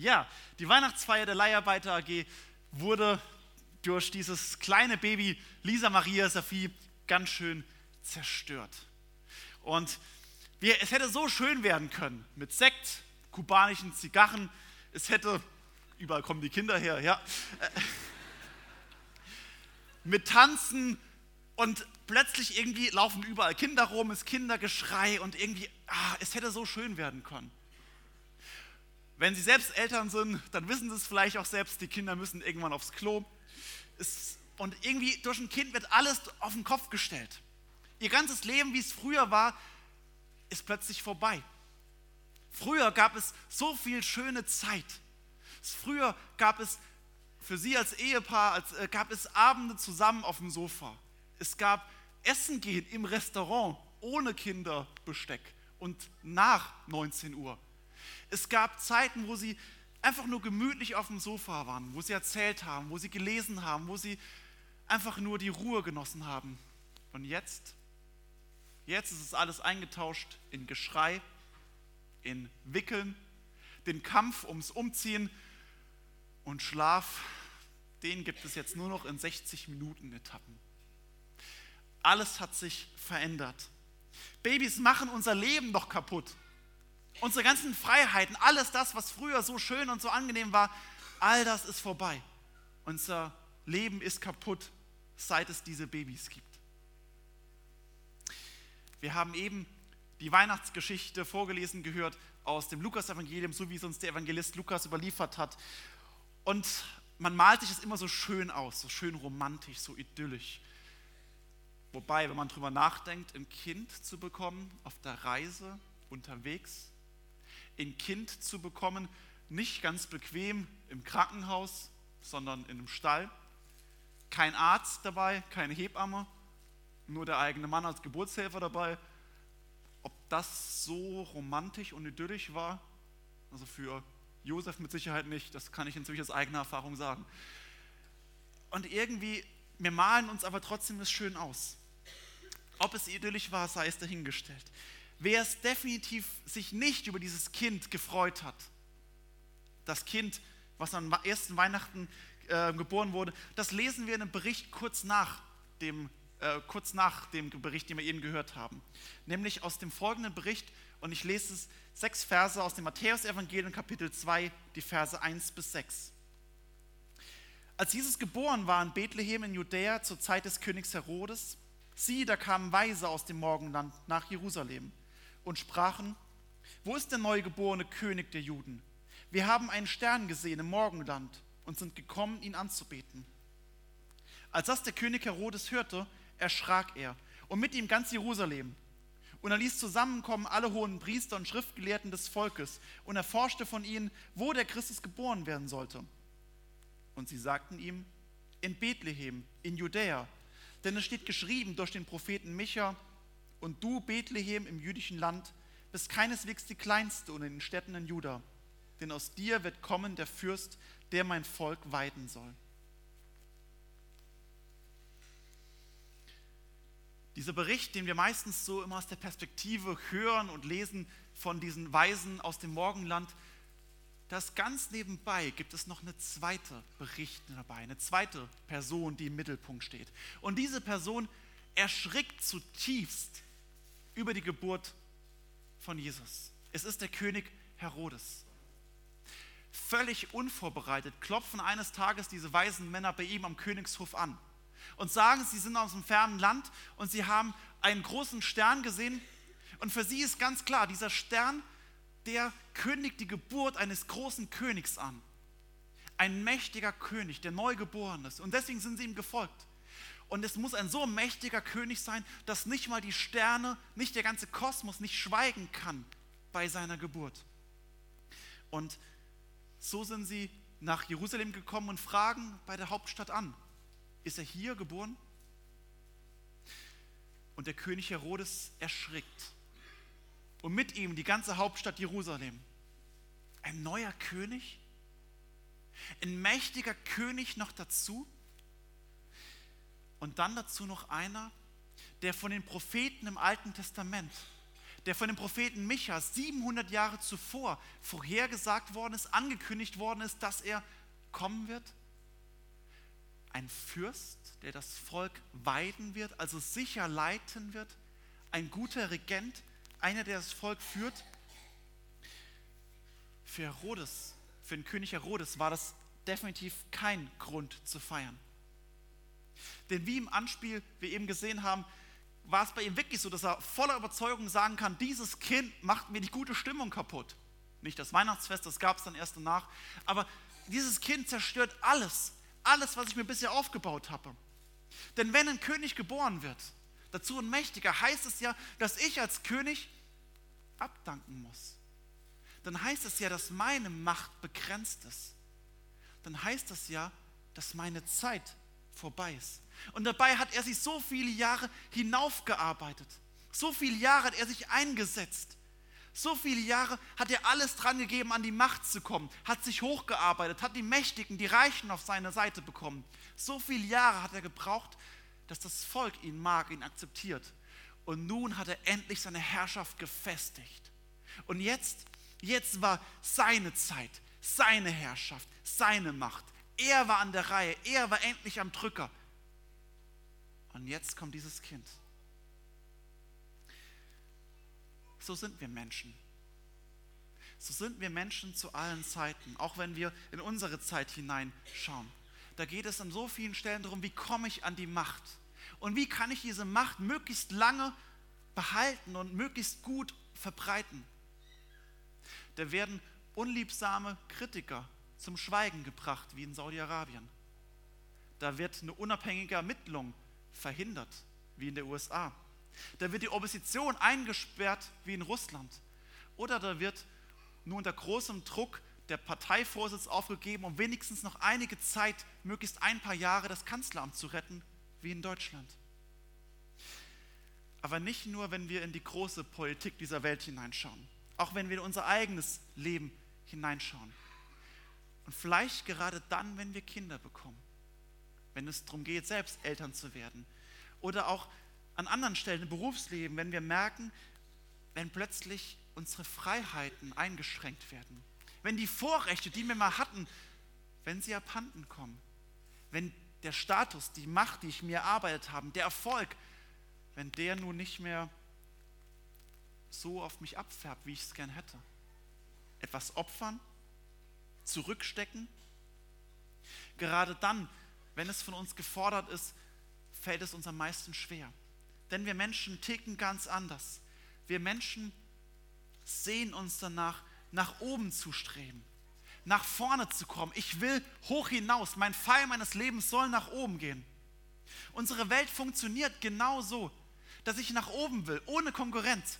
Ja, die Weihnachtsfeier der Leiharbeiter AG wurde durch dieses kleine Baby Lisa Maria Safi ganz schön zerstört. Und wir, es hätte so schön werden können mit Sekt, kubanischen Zigarren. Es hätte, überall kommen die Kinder her, ja. mit Tanzen und plötzlich irgendwie laufen überall Kinder rum, ist Kindergeschrei und irgendwie, ah, es hätte so schön werden können. Wenn Sie selbst Eltern sind, dann wissen Sie es vielleicht auch selbst, die Kinder müssen irgendwann aufs Klo. Und irgendwie durch ein Kind wird alles auf den Kopf gestellt. Ihr ganzes Leben, wie es früher war, ist plötzlich vorbei. Früher gab es so viel schöne Zeit. Früher gab es für Sie als Ehepaar, als, äh, gab es Abende zusammen auf dem Sofa. Es gab Essen gehen im Restaurant ohne Kinderbesteck und nach 19 Uhr. Es gab Zeiten, wo Sie einfach nur gemütlich auf dem Sofa waren, wo Sie erzählt haben, wo Sie gelesen haben, wo Sie einfach nur die Ruhe genossen haben. Und jetzt, jetzt ist es alles eingetauscht in Geschrei, in Wickeln, den Kampf ums Umziehen und Schlaf, den gibt es jetzt nur noch in 60 Minuten Etappen. Alles hat sich verändert. Babys machen unser Leben doch kaputt. Unsere ganzen Freiheiten, alles das, was früher so schön und so angenehm war, all das ist vorbei. Unser Leben ist kaputt, seit es diese Babys gibt. Wir haben eben die Weihnachtsgeschichte vorgelesen gehört aus dem Lukas-Evangelium, so wie es uns der Evangelist Lukas überliefert hat. Und man malt sich das immer so schön aus, so schön romantisch, so idyllisch. Wobei, wenn man drüber nachdenkt, ein Kind zu bekommen auf der Reise, unterwegs, ein Kind zu bekommen, nicht ganz bequem im Krankenhaus, sondern in einem Stall, kein Arzt dabei, keine Hebamme, nur der eigene Mann als Geburtshelfer dabei. Ob das so romantisch und idyllisch war, also für Josef mit Sicherheit nicht, das kann ich inzwischen aus eigener Erfahrung sagen. Und irgendwie, wir malen uns aber trotzdem das schön aus. Ob es idyllisch war, sei es dahingestellt. Wer es definitiv sich nicht über dieses Kind gefreut hat, das Kind, was am ersten Weihnachten äh, geboren wurde, das lesen wir in einem Bericht kurz nach dem, äh, kurz nach dem Bericht, den wir eben gehört haben. Nämlich aus dem folgenden Bericht, und ich lese es, sechs Verse aus dem Matthäusevangelium, Kapitel 2, die Verse 1 bis 6. Als Jesus geboren war in Bethlehem in Judäa zur Zeit des Königs Herodes, Sieh, da kamen Weise aus dem Morgenland nach Jerusalem und sprachen, wo ist der neugeborene König der Juden? Wir haben einen Stern gesehen im Morgenland und sind gekommen, ihn anzubeten. Als das der König Herodes hörte, erschrak er und mit ihm ganz Jerusalem. Und er ließ zusammenkommen alle hohen Priester und Schriftgelehrten des Volkes und erforschte von ihnen, wo der Christus geboren werden sollte. Und sie sagten ihm, in Bethlehem, in Judäa, denn es steht geschrieben durch den Propheten Micha, und du, Bethlehem im jüdischen Land, bist keineswegs die kleinste unter den Städten in Juda, denn aus dir wird kommen der Fürst, der mein Volk weiden soll. Dieser Bericht, den wir meistens so immer aus der Perspektive hören und lesen von diesen Weisen aus dem Morgenland, das ganz nebenbei gibt es noch eine zweite Bericht dabei, eine zweite Person, die im Mittelpunkt steht. Und diese Person erschrickt zutiefst über die Geburt von Jesus. Es ist der König Herodes. Völlig unvorbereitet klopfen eines Tages diese weisen Männer bei ihm am Königshof an und sagen, sie sind aus einem fernen Land und sie haben einen großen Stern gesehen. Und für sie ist ganz klar, dieser Stern der kündigt die Geburt eines großen Königs an. Ein mächtiger König, der neu geboren ist. Und deswegen sind sie ihm gefolgt. Und es muss ein so mächtiger König sein, dass nicht mal die Sterne, nicht der ganze Kosmos nicht schweigen kann bei seiner Geburt. Und so sind sie nach Jerusalem gekommen und fragen bei der Hauptstadt an, ist er hier geboren? Und der König Herodes erschrickt und mit ihm die ganze Hauptstadt Jerusalem. Ein neuer König? Ein mächtiger König noch dazu? Und dann dazu noch einer, der von den Propheten im Alten Testament, der von dem Propheten Micha 700 Jahre zuvor vorhergesagt worden ist, angekündigt worden ist, dass er kommen wird? Ein Fürst, der das Volk weiden wird, also sicher leiten wird? Ein guter Regent, einer, der das Volk führt? Für Herodes, für den König Herodes war das definitiv kein Grund zu feiern. Denn wie im Anspiel wir eben gesehen haben, war es bei ihm wirklich so, dass er voller Überzeugung sagen kann, dieses Kind macht mir die gute Stimmung kaputt. Nicht das Weihnachtsfest, das gab es dann erst danach, aber dieses Kind zerstört alles, alles, was ich mir bisher aufgebaut habe. Denn wenn ein König geboren wird, dazu ein Mächtiger, heißt es ja, dass ich als König abdanken muss. Dann heißt es ja, dass meine Macht begrenzt ist. Dann heißt es ja, dass meine Zeit vorbei ist. Und dabei hat er sich so viele Jahre hinaufgearbeitet. So viele Jahre hat er sich eingesetzt. So viele Jahre hat er alles dran gegeben, an die Macht zu kommen, hat sich hochgearbeitet, hat die Mächtigen, die Reichen auf seine Seite bekommen. So viele Jahre hat er gebraucht, dass das Volk ihn mag, ihn akzeptiert. Und nun hat er endlich seine Herrschaft gefestigt. Und jetzt, jetzt war seine Zeit, seine Herrschaft, seine Macht. Er war an der Reihe, er war endlich am Drücker. Und jetzt kommt dieses Kind. So sind wir Menschen. So sind wir Menschen zu allen Zeiten, auch wenn wir in unsere Zeit hineinschauen. Da geht es an so vielen Stellen darum, wie komme ich an die Macht und wie kann ich diese Macht möglichst lange behalten und möglichst gut verbreiten. Da werden unliebsame Kritiker zum Schweigen gebracht, wie in Saudi-Arabien. Da wird eine unabhängige Ermittlung verhindert, wie in den USA. Da wird die Opposition eingesperrt, wie in Russland. Oder da wird nur unter großem Druck der Parteivorsitz aufgegeben, um wenigstens noch einige Zeit, möglichst ein paar Jahre, das Kanzleramt zu retten, wie in Deutschland. Aber nicht nur, wenn wir in die große Politik dieser Welt hineinschauen, auch wenn wir in unser eigenes Leben hineinschauen. Und vielleicht gerade dann, wenn wir Kinder bekommen wenn es darum geht, selbst Eltern zu werden. Oder auch an anderen Stellen im Berufsleben, wenn wir merken, wenn plötzlich unsere Freiheiten eingeschränkt werden. Wenn die Vorrechte, die wir mal hatten, wenn sie abhanden kommen. Wenn der Status, die Macht, die ich mir erarbeitet habe, der Erfolg, wenn der nun nicht mehr so auf mich abfärbt, wie ich es gern hätte. Etwas opfern, zurückstecken. Gerade dann, wenn es von uns gefordert ist, fällt es uns am meisten schwer. Denn wir Menschen ticken ganz anders. Wir Menschen sehen uns danach, nach oben zu streben, nach vorne zu kommen. Ich will hoch hinaus. Mein Pfeil meines Lebens soll nach oben gehen. Unsere Welt funktioniert genau so, dass ich nach oben will, ohne Konkurrenz.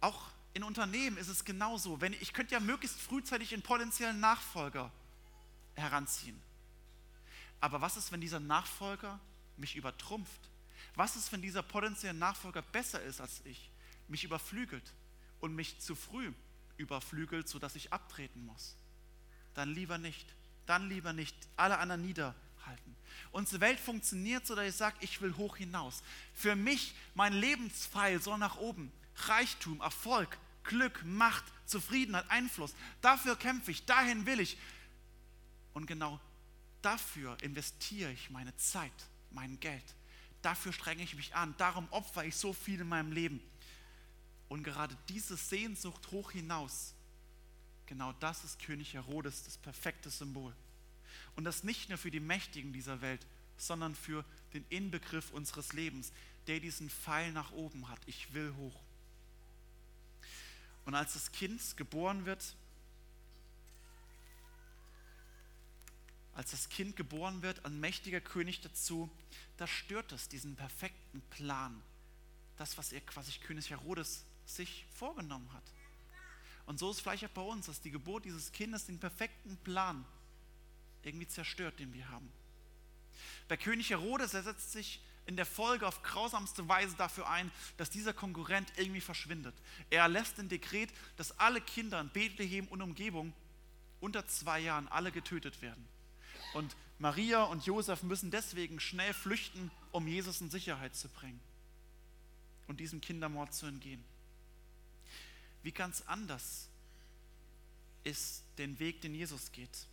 Auch in Unternehmen ist es genauso. Wenn, ich könnte ja möglichst frühzeitig einen potenziellen Nachfolger heranziehen. Aber was ist, wenn dieser Nachfolger mich übertrumpft? Was ist, wenn dieser potenzielle Nachfolger besser ist als ich, mich überflügelt und mich zu früh überflügelt, sodass ich abtreten muss? Dann lieber nicht. Dann lieber nicht. Alle anderen niederhalten. Unsere Welt funktioniert so, dass ich sage, ich will hoch hinaus. Für mich, mein Lebenspfeil soll nach oben. Reichtum, Erfolg, Glück, Macht, Zufriedenheit, Einfluss. Dafür kämpfe ich, dahin will ich. Und genau Dafür investiere ich meine Zeit, mein Geld. Dafür strenge ich mich an. Darum opfere ich so viel in meinem Leben. Und gerade diese Sehnsucht hoch hinaus, genau das ist König Herodes, das perfekte Symbol. Und das nicht nur für die Mächtigen dieser Welt, sondern für den Inbegriff unseres Lebens, der diesen Pfeil nach oben hat. Ich will hoch. Und als das Kind geboren wird, als das Kind geboren wird, ein mächtiger König dazu, da stört es diesen perfekten Plan. Das, was er quasi König Herodes sich vorgenommen hat. Und so ist vielleicht auch bei uns, dass die Geburt dieses Kindes den perfekten Plan irgendwie zerstört, den wir haben. Bei König Herodes, er setzt sich in der Folge auf grausamste Weise dafür ein, dass dieser Konkurrent irgendwie verschwindet. Er erlässt ein Dekret, dass alle Kinder in Bethlehem und Umgebung unter zwei Jahren alle getötet werden. Und Maria und Josef müssen deswegen schnell flüchten, um Jesus in Sicherheit zu bringen. und diesem Kindermord zu entgehen. Wie ganz anders ist den Weg, den Jesus geht.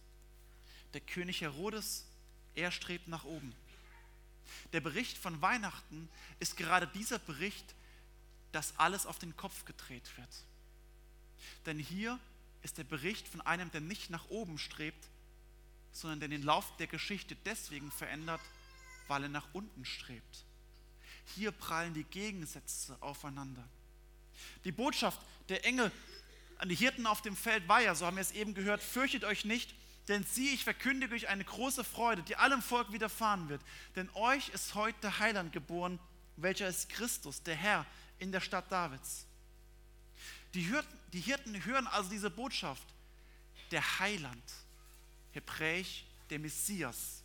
Der König Herodes, er strebt nach oben. Der Bericht von Weihnachten ist gerade dieser Bericht, dass alles auf den Kopf gedreht wird. Denn hier ist der Bericht von einem, der nicht nach oben strebt, sondern der den Lauf der Geschichte deswegen verändert, weil er nach unten strebt. Hier prallen die Gegensätze aufeinander. Die Botschaft der Engel an die Hirten auf dem Feld war ja, so haben wir es eben gehört, fürchtet euch nicht, denn sieh, ich verkündige euch eine große Freude, die allem Volk widerfahren wird. Denn euch ist heute der Heiland geboren, welcher ist Christus, der Herr, in der Stadt Davids. Die Hirten, die Hirten hören also diese Botschaft, der Heiland, hebräisch der Messias,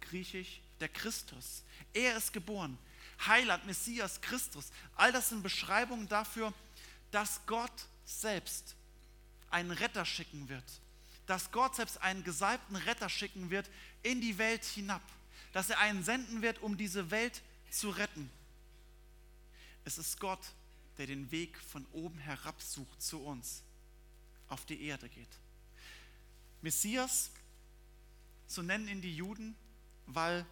griechisch der Christus. Er ist geboren. Heiland, Messias, Christus. All das sind Beschreibungen dafür, dass Gott selbst einen Retter schicken wird. Dass Gott selbst einen gesalbten Retter schicken wird in die Welt hinab. Dass er einen senden wird, um diese Welt zu retten. Es ist Gott, der den Weg von oben herab sucht zu uns, auf die Erde geht. Messias, so nennen ihn die Juden, weil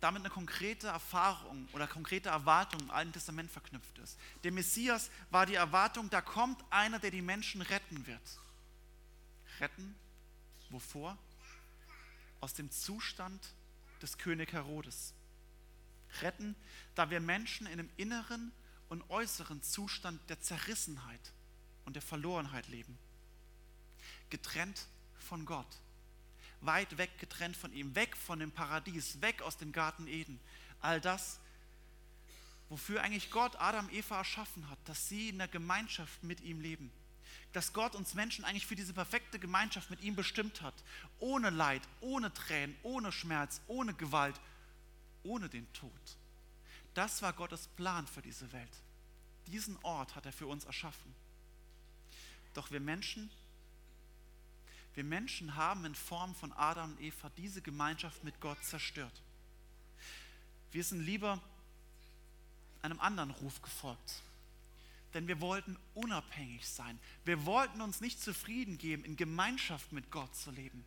damit eine konkrete Erfahrung oder konkrete Erwartung im Alten Testament verknüpft ist. Der Messias war die Erwartung, da kommt einer, der die Menschen retten wird. Retten? Wovor? Aus dem Zustand des König Herodes. Retten, da wir Menschen in einem inneren und äußeren Zustand der Zerrissenheit und der Verlorenheit leben. Getrennt von Gott weit weg getrennt von ihm, weg von dem Paradies, weg aus dem Garten Eden. All das, wofür eigentlich Gott Adam Eva erschaffen hat, dass sie in der Gemeinschaft mit ihm leben. Dass Gott uns Menschen eigentlich für diese perfekte Gemeinschaft mit ihm bestimmt hat. Ohne Leid, ohne Tränen, ohne Schmerz, ohne Gewalt, ohne den Tod. Das war Gottes Plan für diese Welt. Diesen Ort hat er für uns erschaffen. Doch wir Menschen wir Menschen haben in Form von Adam und Eva diese Gemeinschaft mit Gott zerstört. Wir sind lieber einem anderen Ruf gefolgt. Denn wir wollten unabhängig sein. Wir wollten uns nicht zufrieden geben, in Gemeinschaft mit Gott zu leben.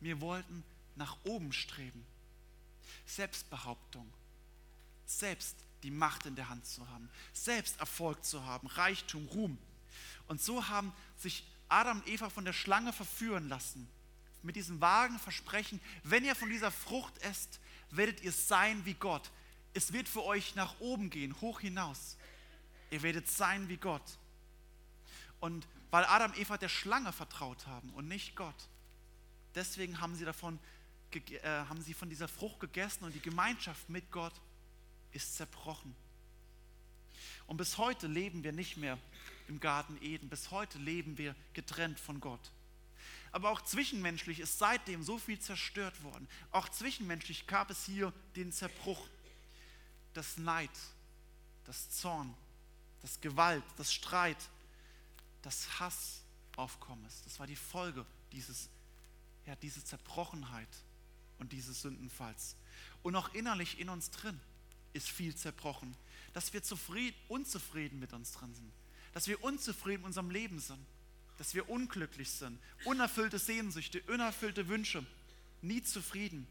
Wir wollten nach oben streben. Selbstbehauptung. Selbst die Macht in der Hand zu haben. Selbst Erfolg zu haben. Reichtum, Ruhm. Und so haben sich Adam und Eva von der Schlange verführen lassen. Mit diesem vagen Versprechen, wenn ihr von dieser Frucht esst, werdet ihr sein wie Gott. Es wird für euch nach oben gehen, hoch hinaus. Ihr werdet sein wie Gott. Und weil Adam und Eva der Schlange vertraut haben und nicht Gott, deswegen haben sie, davon, äh, haben sie von dieser Frucht gegessen und die Gemeinschaft mit Gott ist zerbrochen. Und bis heute leben wir nicht mehr im Garten Eden. Bis heute leben wir getrennt von Gott. Aber auch zwischenmenschlich ist seitdem so viel zerstört worden. Auch zwischenmenschlich gab es hier den Zerbruch, das Neid, das Zorn, das Gewalt, das Streit, das Hass aufkommen ist. Das war die Folge dieses, ja, diese Zerbrochenheit und dieses Sündenfalls. Und auch innerlich in uns drin ist viel zerbrochen, dass wir zufrieden, unzufrieden mit uns drin sind dass wir unzufrieden in unserem Leben sind, dass wir unglücklich sind, unerfüllte Sehnsüchte, unerfüllte Wünsche, nie zufrieden.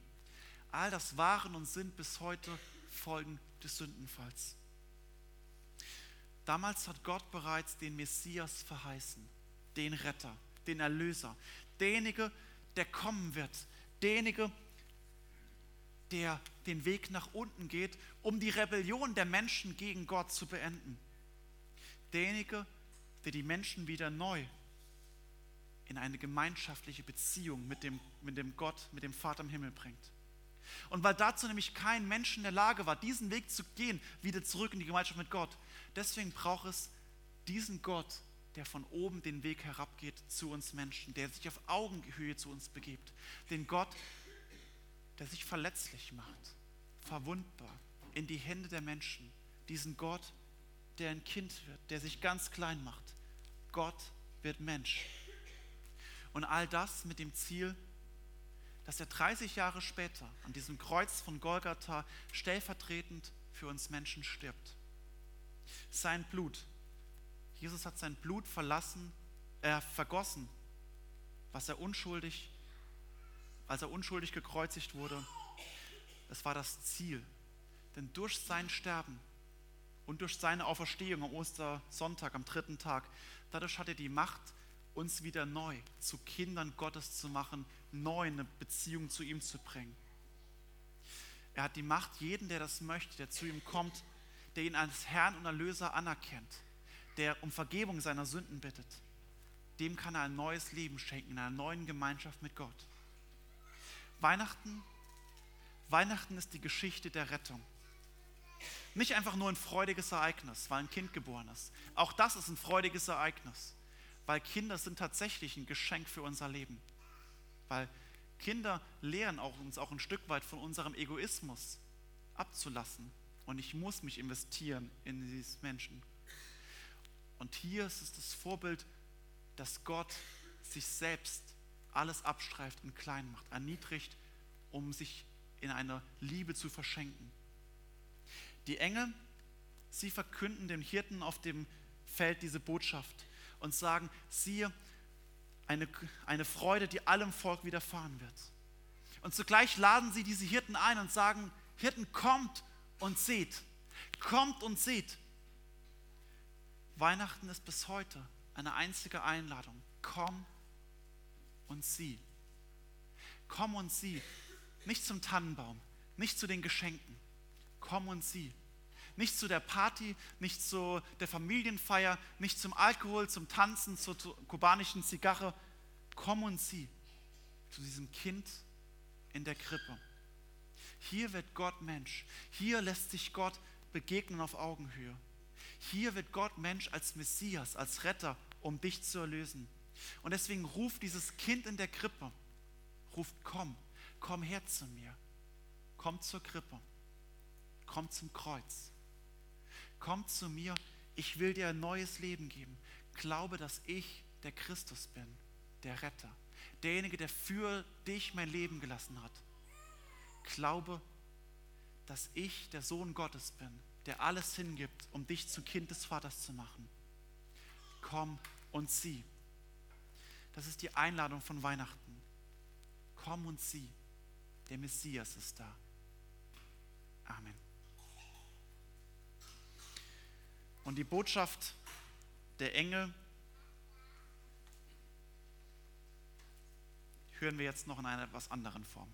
All das waren und sind bis heute Folgen des Sündenfalls. Damals hat Gott bereits den Messias verheißen, den Retter, den Erlöser, derjenige, der kommen wird, derjenige, der den Weg nach unten geht, um die Rebellion der Menschen gegen Gott zu beenden. Derjenige, der die Menschen wieder neu in eine gemeinschaftliche Beziehung mit dem, mit dem Gott, mit dem Vater im Himmel bringt. Und weil dazu nämlich kein Mensch in der Lage war, diesen Weg zu gehen, wieder zurück in die Gemeinschaft mit Gott, deswegen braucht es diesen Gott, der von oben den Weg herabgeht zu uns Menschen, der sich auf Augenhöhe zu uns begibt. Den Gott, der sich verletzlich macht, verwundbar, in die Hände der Menschen. Diesen Gott, der ein Kind wird, der sich ganz klein macht. Gott wird Mensch. Und all das mit dem Ziel, dass er 30 Jahre später an diesem Kreuz von Golgatha stellvertretend für uns Menschen stirbt. Sein Blut. Jesus hat sein Blut verlassen, er äh, vergossen, was er unschuldig, als er unschuldig gekreuzigt wurde. Es war das Ziel. Denn durch sein Sterben und durch seine Auferstehung am Ostersonntag, am dritten Tag, dadurch hat er die Macht, uns wieder neu zu Kindern Gottes zu machen, neu eine Beziehung zu ihm zu bringen. Er hat die Macht, jeden, der das möchte, der zu ihm kommt, der ihn als Herrn und Erlöser anerkennt, der um Vergebung seiner Sünden bittet, dem kann er ein neues Leben schenken, in einer neuen Gemeinschaft mit Gott. Weihnachten, Weihnachten ist die Geschichte der Rettung. Nicht einfach nur ein freudiges Ereignis, weil ein Kind geboren ist. Auch das ist ein freudiges Ereignis, weil Kinder sind tatsächlich ein Geschenk für unser Leben. Weil Kinder lehren auch, uns auch ein Stück weit von unserem Egoismus abzulassen. Und ich muss mich investieren in dieses Menschen. Und hier ist es das Vorbild, dass Gott sich selbst alles abstreift und klein macht, erniedrigt, um sich in einer Liebe zu verschenken. Die Engel, sie verkünden den Hirten auf dem Feld diese Botschaft und sagen, siehe, eine, eine Freude, die allem Volk widerfahren wird. Und zugleich laden sie diese Hirten ein und sagen, Hirten, kommt und seht, kommt und seht. Weihnachten ist bis heute eine einzige Einladung. Komm und sieh. Komm und sieh. Nicht zum Tannenbaum, nicht zu den Geschenken. Komm und sieh. Nicht zu der Party, nicht zu der Familienfeier, nicht zum Alkohol, zum Tanzen, zur kubanischen Zigarre. Komm und sieh zu diesem Kind in der Krippe. Hier wird Gott Mensch. Hier lässt sich Gott begegnen auf Augenhöhe. Hier wird Gott Mensch als Messias, als Retter, um dich zu erlösen. Und deswegen ruft dieses Kind in der Krippe, ruft, komm, komm her zu mir, komm zur Krippe, komm zum Kreuz komm zu mir, ich will dir ein neues Leben geben. Glaube, dass ich der Christus bin, der Retter, derjenige, der für dich mein Leben gelassen hat. Glaube, dass ich der Sohn Gottes bin, der alles hingibt, um dich zum Kind des Vaters zu machen. Komm und sieh. Das ist die Einladung von Weihnachten. Komm und sieh. Der Messias ist da. Amen. Und die Botschaft der Engel hören wir jetzt noch in einer etwas anderen Form.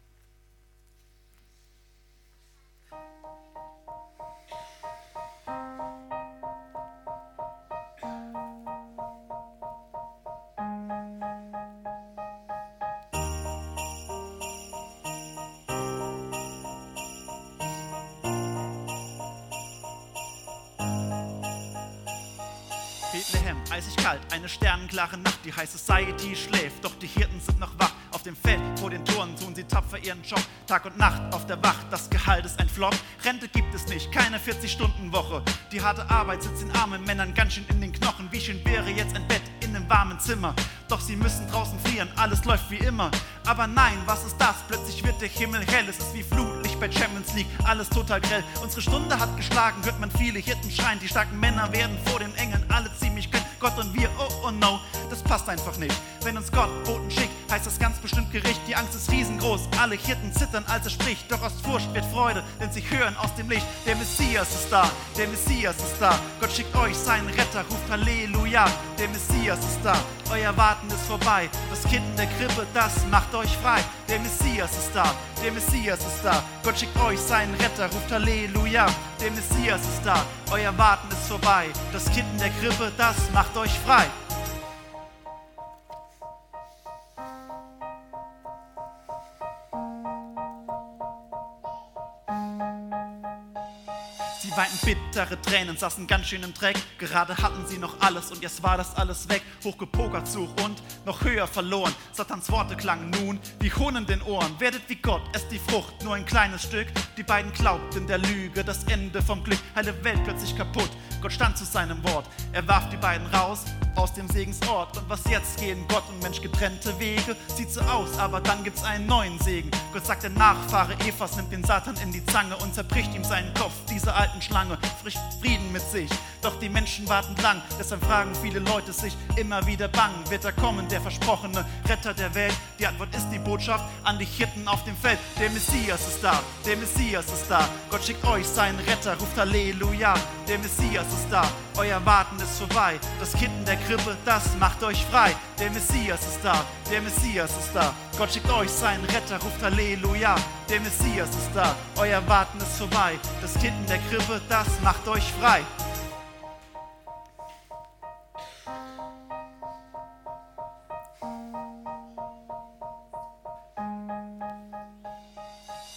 Sternenklare Nacht, die High Society schläft, doch die Hirten sind noch wach. Auf dem Feld vor den Toren tun sie tapfer ihren Job. Tag und Nacht auf der Wacht, das Gehalt ist ein Flop. Rente gibt es nicht, keine 40-Stunden-Woche. Die harte Arbeit sitzt den armen Männern ganz schön in den Knochen. Wie schön wäre jetzt ein Bett in einem warmen Zimmer. Doch sie müssen draußen frieren, alles läuft wie immer. Aber nein, was ist das? Plötzlich wird der Himmel hell, es ist wie Flutlicht bei Champions League, alles total grell. Unsere Stunde hat geschlagen, hört man viele Hirten schreien. Die starken Männer werden vor den Engeln alle ziemlich kalt. Gott und wir, oh oh no, das passt einfach nicht. Wenn uns Gott Boten schickt, heißt das ganz bestimmt Gericht. Die Angst ist riesengroß, alle Hirten zittern, als er spricht. Doch aus Furcht wird Freude, denn sie hören aus dem Licht. Der Messias ist da, der Messias ist da. Gott schickt euch seinen Retter, ruft Halleluja. Der Messias ist da, euer Warten ist vorbei. Das Kind in der Krippe, das macht euch frei. Der Messias ist da, der Messias ist da. Gott schickt euch seinen Retter, ruft Halleluja. Der Messias ist da, euer Warten ist vorbei. Das Kind in der Krippe, das macht euch frei. Bittere Tränen, saßen ganz schön im Dreck. Gerade hatten sie noch alles und jetzt war das alles weg. Hochgepokert zu und noch höher verloren. Satans Worte klangen nun wie Hohn in den Ohren. Werdet wie Gott, esst die Frucht, nur ein kleines Stück. Die beiden glaubten der Lüge, das Ende vom Glück. Heile Welt plötzlich kaputt. Gott stand zu seinem Wort. Er warf die beiden raus aus dem Segensort. Und was jetzt gehen Gott und Mensch getrennte Wege? Sieht so aus, aber dann gibt's einen neuen Segen. Gott sagt, der Nachfahre Evas nimmt den Satan in die Zange und zerbricht ihm seinen Kopf. Diese alten Gigantenschlange, frischt Frieden mit sich. Doch die Menschen warten lang, deshalb fragen viele Leute sich immer wieder bang. Wird er kommen, der versprochene Retter der Welt? Die Antwort ist die Botschaft an die Hirten auf dem Feld. Der Messias ist da, der Messias ist da. Gott schickt euch seinen Retter, ruft Halleluja. Der Messias ist da, euer Warten ist vorbei. Das Kind in der Krippe, das macht euch frei. Der Messias ist da, der Messias ist da. Gott schickt euch seinen Retter, ruft Halleluja. Der Messias ist da, euer Warten ist vorbei. Das Kind in der Krippe, das macht euch frei.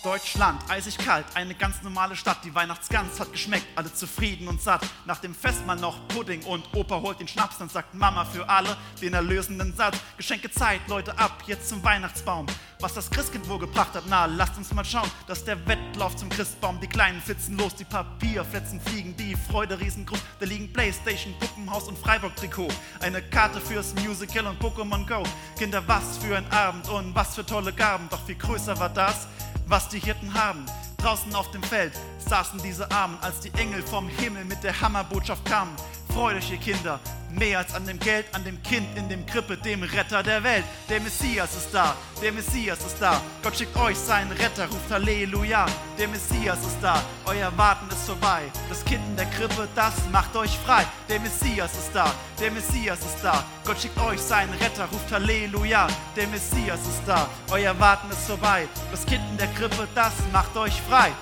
Deutschland, eisig kalt, eine ganz normale Stadt. Die Weihnachtsgans hat geschmeckt, alle zufrieden und satt. Nach dem Fest mal noch Pudding und Opa holt den Schnaps, dann sagt Mama für alle den erlösenden Satz. Geschenke Zeit, Leute, ab, jetzt zum Weihnachtsbaum. Was das Christkind wohl gebracht hat, na, lasst uns mal schauen. Dass der Wettlauf zum Christbaum, die Kleinen flitzen los, die Papierfetzen fliegen, die Freude riesengroß. Da liegen Playstation, Puppenhaus und Freiburg-Trikot. Eine Karte fürs Musical und Pokémon Go. Kinder, was für ein Abend und was für tolle Gaben. Doch viel größer war das, was die Hirten haben. Draußen auf dem Feld saßen diese Armen, als die Engel vom Himmel mit der Hammerbotschaft kamen. Freut euch, ihr Kinder, mehr als an dem Geld, an dem Kind in dem Krippe, dem Retter der Welt. Der Messias ist da, der Messias ist da. Gott schickt euch seinen Retter, ruft Halleluja. Der Messias ist da, euer Warten ist vorbei. Das Kind in der Krippe, das macht euch frei. Der Messias ist da, der Messias ist da. Gott schickt euch seinen Retter, ruft Halleluja. Der Messias ist da, euer Warten ist vorbei. Das Kind in der Krippe, das macht euch frei.